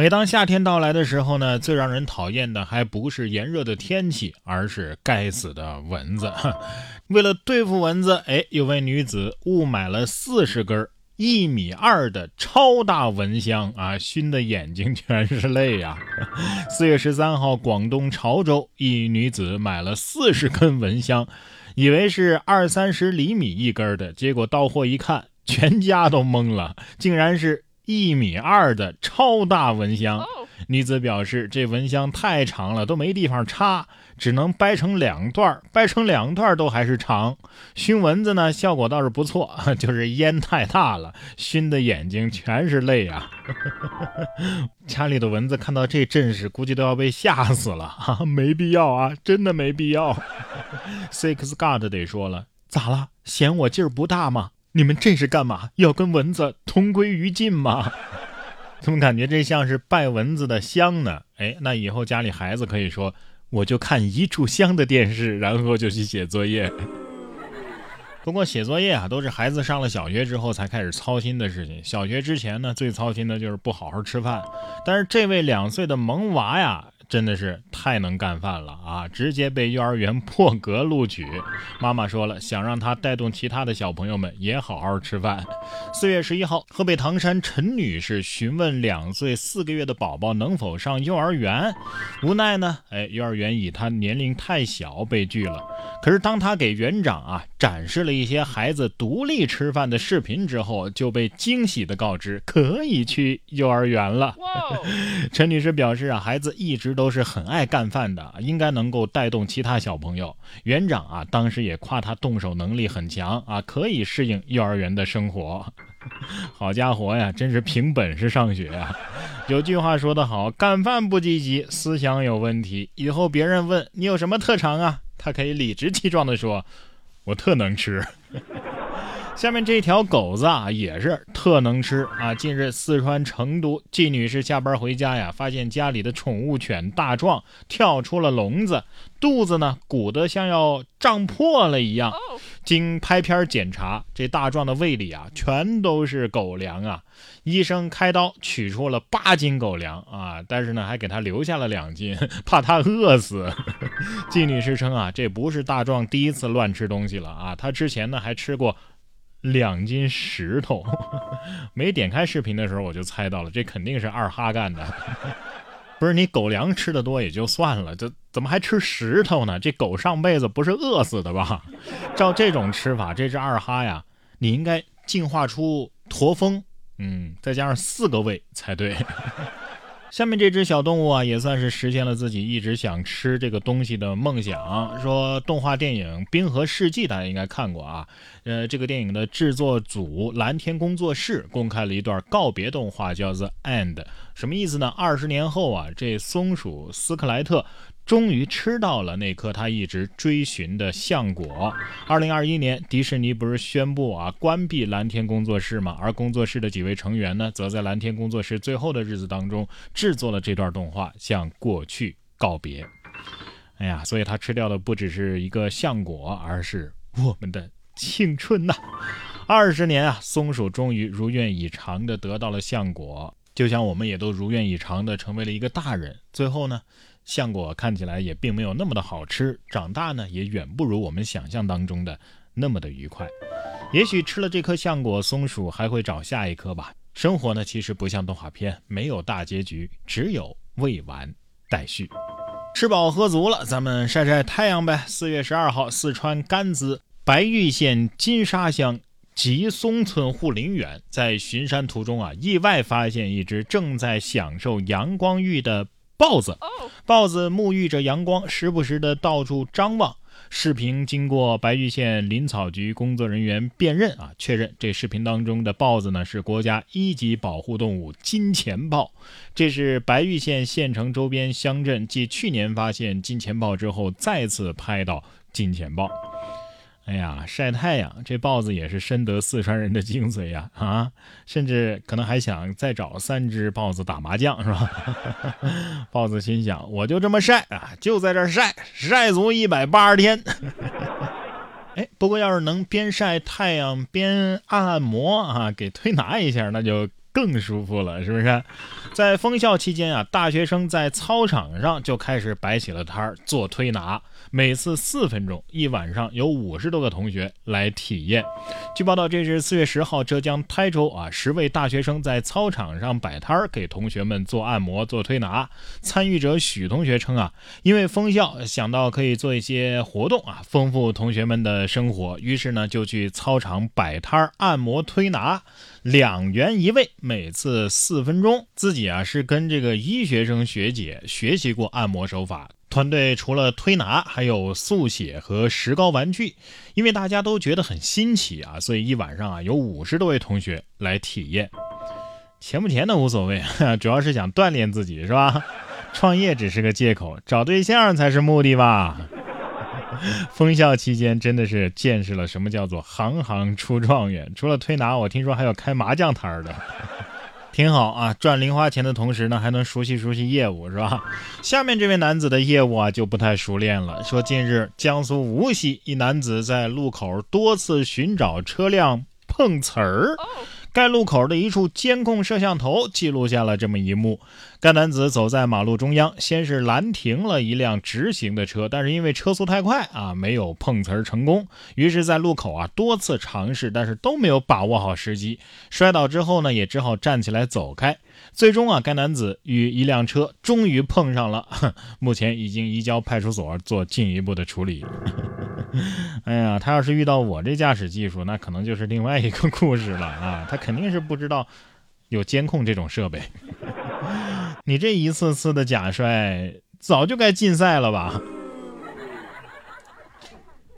每当夏天到来的时候呢，最让人讨厌的还不是炎热的天气，而是该死的蚊子。为了对付蚊子，哎，有位女子误买了四十根一米二的超大蚊香啊，熏的眼睛全是泪呀。四月十三号，广东潮州一女子买了四十根蚊香，以为是二三十厘米一根的，结果到货一看，全家都懵了，竟然是。一米二的超大蚊香，女子表示这蚊香太长了，都没地方插，只能掰成两段，掰成两段都还是长。熏蚊子呢，效果倒是不错，就是烟太大了，熏的眼睛全是泪啊。家里的蚊子看到这阵势，估计都要被吓死了哈，没必要啊，真的没必要。Six God 得说了，咋了？嫌我劲儿不大吗？你们这是干嘛？要跟蚊子同归于尽吗？怎么感觉这像是拜蚊子的香呢？哎，那以后家里孩子可以说，我就看一炷香的电视，然后就去写作业。不过写作业啊，都是孩子上了小学之后才开始操心的事情。小学之前呢，最操心的就是不好好吃饭。但是这位两岁的萌娃呀。真的是太能干饭了啊！直接被幼儿园破格录取。妈妈说了，想让他带动其他的小朋友们也好好吃饭。四月十一号，河北唐山陈女士询问两岁四个月的宝宝能否上幼儿园，无奈呢，哎，幼儿园以他年龄太小被拒了。可是当他给园长啊展示了一些孩子独立吃饭的视频之后，就被惊喜的告知可以去幼儿园了。陈女士表示啊，孩子一直。都是很爱干饭的，应该能够带动其他小朋友。园长啊，当时也夸他动手能力很强啊，可以适应幼儿园的生活。好家伙呀，真是凭本事上学啊！有句话说得好，干饭不积极，思想有问题。以后别人问你有什么特长啊，他可以理直气壮地说：“我特能吃。”下面这条狗子啊，也是特能吃啊！近日，四川成都季女士下班回家呀，发现家里的宠物犬大壮跳出了笼子，肚子呢鼓得像要胀破了一样。经拍片检查，这大壮的胃里啊全都是狗粮啊！医生开刀取出了八斤狗粮啊，但是呢还给他留下了两斤，怕他饿死。季女士称啊，这不是大壮第一次乱吃东西了啊，他之前呢还吃过。两斤石头，没点开视频的时候我就猜到了，这肯定是二哈干的。不是你狗粮吃的多也就算了，这怎么还吃石头呢？这狗上辈子不是饿死的吧？照这种吃法，这只二哈呀，你应该进化出驼峰，嗯，再加上四个胃才对。下面这只小动物啊，也算是实现了自己一直想吃这个东西的梦想。说动画电影《冰河世纪》，大家应该看过啊。呃，这个电影的制作组蓝天工作室公开了一段告别动画，叫 The《End》，什么意思呢？二十年后啊，这松鼠斯克莱特。终于吃到了那颗他一直追寻的橡果。二零二一年，迪士尼不是宣布啊关闭蓝天工作室吗？而工作室的几位成员呢，则在蓝天工作室最后的日子当中制作了这段动画，向过去告别。哎呀，所以他吃掉的不只是一个橡果，而是我们的青春呐！二十年啊，松鼠终于如愿以偿的得到了橡果，就像我们也都如愿以偿的成为了一个大人。最后呢？橡果看起来也并没有那么的好吃，长大呢也远不如我们想象当中的那么的愉快。也许吃了这颗橡果，松鼠还会找下一颗吧。生活呢其实不像动画片，没有大结局，只有未完待续。吃饱喝足了，咱们晒晒太阳呗。四月十二号，四川甘孜白玉县金沙乡吉松村护林员在巡山途中啊，意外发现一只正在享受阳光浴的。豹子，豹子沐浴着阳光，时不时的到处张望。视频经过白玉县林草局工作人员辨认啊，确认这视频当中的豹子呢是国家一级保护动物金钱豹。这是白玉县县城周边乡镇继去年发现金钱豹之后再次拍到金钱豹。哎呀，晒太阳，这豹子也是深得四川人的精髓呀！啊，甚至可能还想再找三只豹子打麻将，是吧？豹子心想，我就这么晒啊，就在这晒，晒足一百八十天。哎，不过要是能边晒太阳边按按摩啊，给推拿一下，那就。更舒服了，是不是？在封校期间啊，大学生在操场上就开始摆起了摊儿做推拿，每次四分钟，一晚上有五十多个同学来体验。据报道，这是四月十号，浙江台州啊，十位大学生在操场上摆摊儿给同学们做按摩、做推拿。参与者许同学称啊，因为封校，想到可以做一些活动啊，丰富同学们的生活，于是呢就去操场摆摊儿按摩推拿。两元一位，每次四分钟。自己啊是跟这个医学生学姐学习过按摩手法。团队除了推拿，还有速写和石膏玩具。因为大家都觉得很新奇啊，所以一晚上啊有五十多位同学来体验。钱不钱的无所谓，主要是想锻炼自己，是吧？创业只是个借口，找对象才是目的吧。封校期间真的是见识了什么叫做行行出状元。除了推拿，我听说还有开麻将摊儿的，挺好啊！赚零花钱的同时呢，还能熟悉熟悉业务，是吧？下面这位男子的业务啊就不太熟练了。说近日江苏无锡一男子在路口多次寻找车辆碰瓷儿。该路口的一处监控摄像头记录下了这么一幕：该男子走在马路中央，先是拦停了一辆直行的车，但是因为车速太快啊，没有碰瓷儿成功。于是，在路口啊多次尝试，但是都没有把握好时机。摔倒之后呢，也只好站起来走开。最终啊，该男子与一辆车终于碰上了，目前已经移交派出所做进一步的处理。哎呀，他要是遇到我这驾驶技术，那可能就是另外一个故事了啊！他肯定是不知道有监控这种设备。你这一次次的假摔，早就该禁赛了吧？